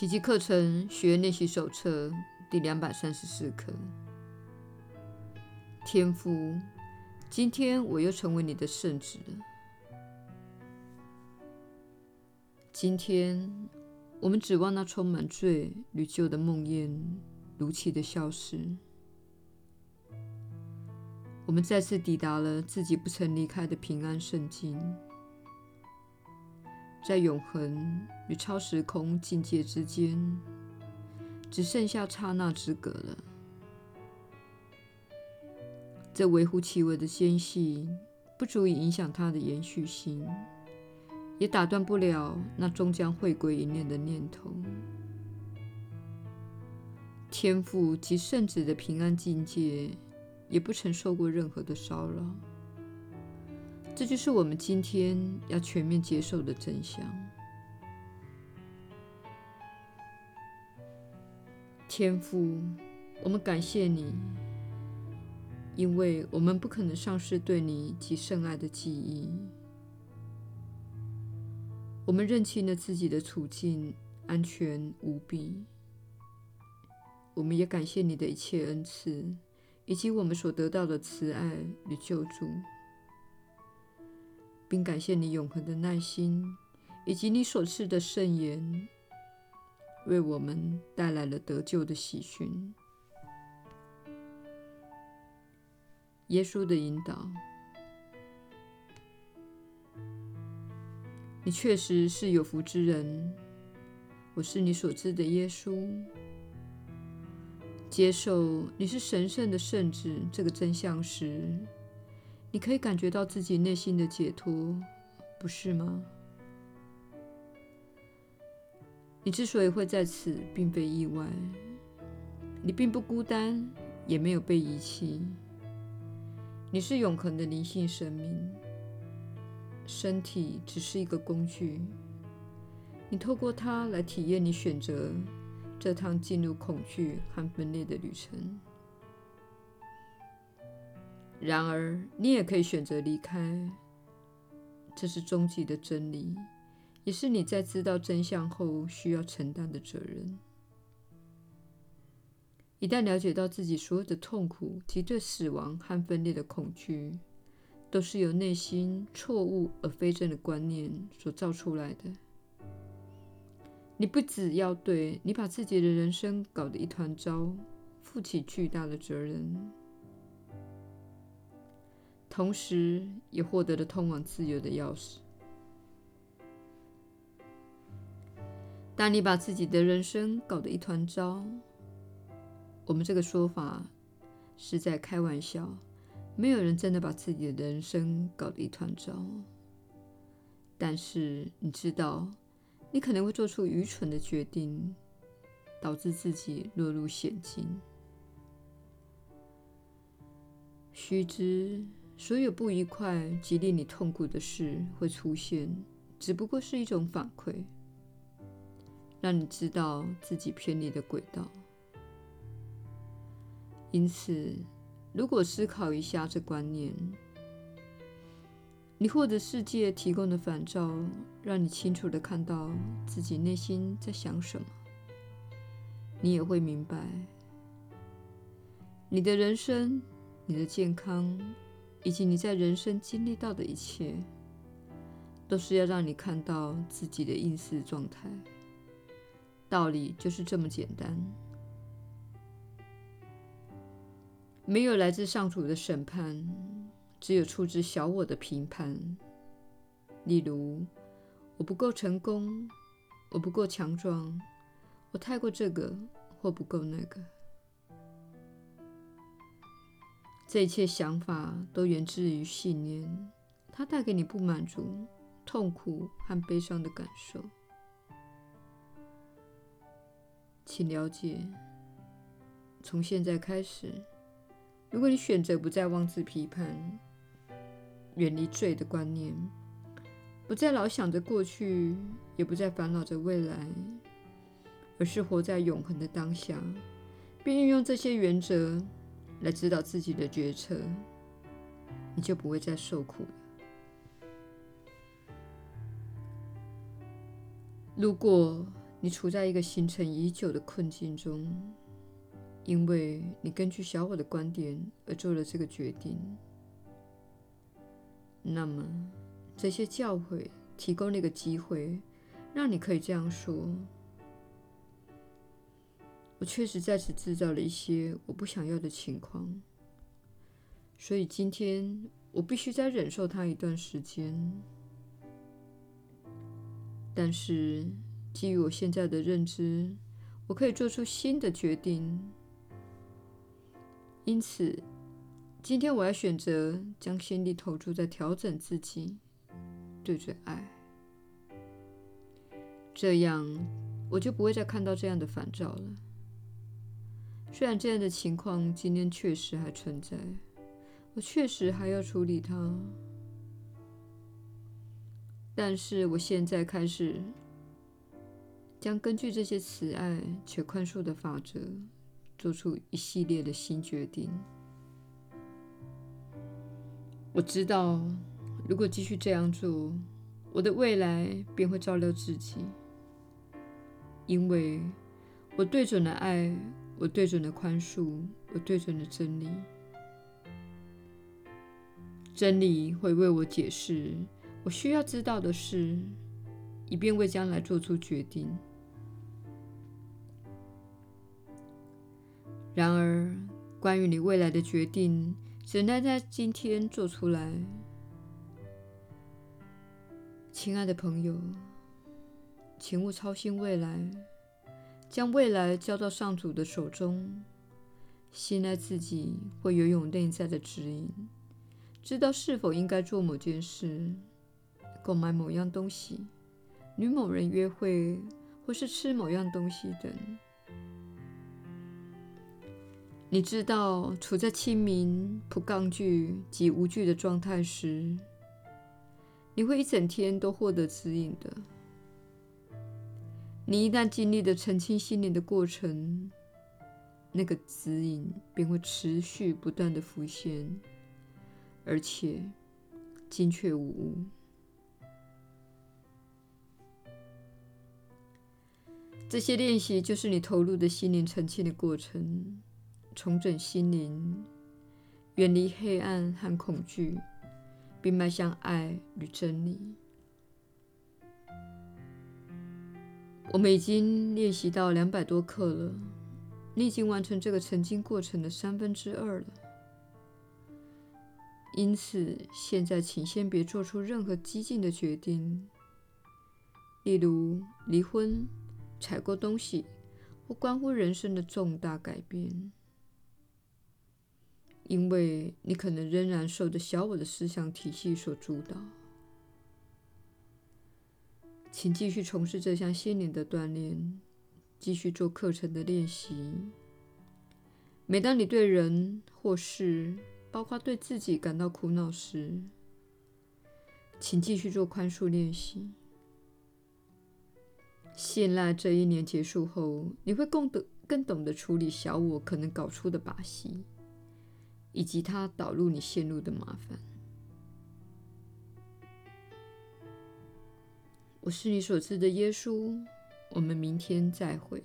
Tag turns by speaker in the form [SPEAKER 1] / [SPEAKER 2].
[SPEAKER 1] 奇迹课程学练习手册第两百三十四课。天父，今天我又成为你的圣子了。今天，我们指望那充满罪与旧的梦魇如期的消失。我们再次抵达了自己不曾离开的平安圣境。在永恒与超时空境界之间，只剩下刹那之隔了。这微乎其微的间隙，不足以影响它的延续性，也打断不了那终将回归一念的念头。天父及圣子的平安境界，也不曾受过任何的骚扰。这就是我们今天要全面接受的真相。天父，我们感谢你，因为我们不可能丧失对你及圣爱的记忆。我们认清了自己的处境，安全无比。我们也感谢你的一切恩赐，以及我们所得到的慈爱与救助。并感谢你永恒的耐心，以及你所赐的圣言，为我们带来了得救的喜讯。耶稣的引导，你确实是有福之人。我是你所知的耶稣。接受你是神圣的圣子这个真相时，你可以感觉到自己内心的解脱，不是吗？你之所以会在此，并非意外。你并不孤单，也没有被遗弃。你是永恒的灵性生命，身体只是一个工具。你透过它来体验你选择这趟进入恐惧和分裂的旅程。然而，你也可以选择离开，这是终极的真理，也是你在知道真相后需要承担的责任。一旦了解到自己所有的痛苦及对死亡和分裂的恐惧，都是由内心错误而非正的观念所造出来的，你不只要对你把自己的人生搞得一团糟负起巨大的责任。同时，也获得了通往自由的钥匙。当你把自己的人生搞得一团糟，我们这个说法是在开玩笑，没有人真的把自己的人生搞得一团糟。但是，你知道，你可能会做出愚蠢的决定，导致自己落入险境。须知。所有不愉快及令你痛苦的事会出现，只不过是一种反馈，让你知道自己偏离的轨道。因此，如果思考一下这观念，你获得世界提供的反照，让你清楚地看到自己内心在想什么，你也会明白，你的人生，你的健康。以及你在人生经历到的一切，都是要让你看到自己的应试状态。道理就是这么简单。没有来自上主的审判，只有出自小我的评判。例如，我不够成功，我不够强壮，我太过这个或不够那个。这一切想法都源自于信念，它带给你不满足、痛苦和悲伤的感受。请了解，从现在开始，如果你选择不再妄自批判、远离罪的观念，不再老想着过去，也不再烦恼着未来，而是活在永恒的当下，并运用这些原则。来指导自己的决策，你就不会再受苦了。如果你处在一个形成已久的困境中，因为你根据小我的观点而做了这个决定。那么，这些教诲提供了一个机会，让你可以这样说：“我确实在此制造了一些我不想要的情况，所以今天我必须再忍受它一段时间。但是。”基于我现在的认知，我可以做出新的决定。因此，今天我要选择将心力投注在调整自己，对准爱。这样，我就不会再看到这样的烦躁了。虽然这样的情况今天确实还存在，我确实还要处理它，但是我现在开始。将根据这些慈爱且宽恕的法则，做出一系列的新决定。我知道，如果继续这样做，我的未来便会照料自己，因为我对准了爱，我对准了宽恕，我对准了真理。真理会为我解释我需要知道的事，以便为将来做出决定。然而，关于你未来的决定，只能在今天做出来。亲爱的朋友，请勿操心未来，将未来交到上主的手中，信赖自己会拥有内在的指引，知道是否应该做某件事、购买某样东西、与某人约会，或是吃某样东西等。你知道，处在清明、不抗拒及无惧的状态时，你会一整天都获得指引的。你一旦经历了澄清心灵的过程，那个指引便会持续不断地浮现，而且精确无误。这些练习就是你投入的心灵澄清的过程。重整心灵，远离黑暗和恐惧，并迈向爱与真理。我们已经练习到两百多课了，你已经完成这个澄清过程的三分之二了。因此，现在请先别做出任何激进的决定，例如离婚、采购东西或关乎人生的重大改变。因为你可能仍然受着小我的思想体系所主导，请继续从事这项心灵的锻炼，继续做课程的练习。每当你对人或事，包括对自己感到苦恼时，请继续做宽恕练习。信赖这一年结束后，你会更懂更懂得处理小我可能搞出的把戏。以及他导入你陷入的麻烦。我是你所知的耶稣。我们明天再会。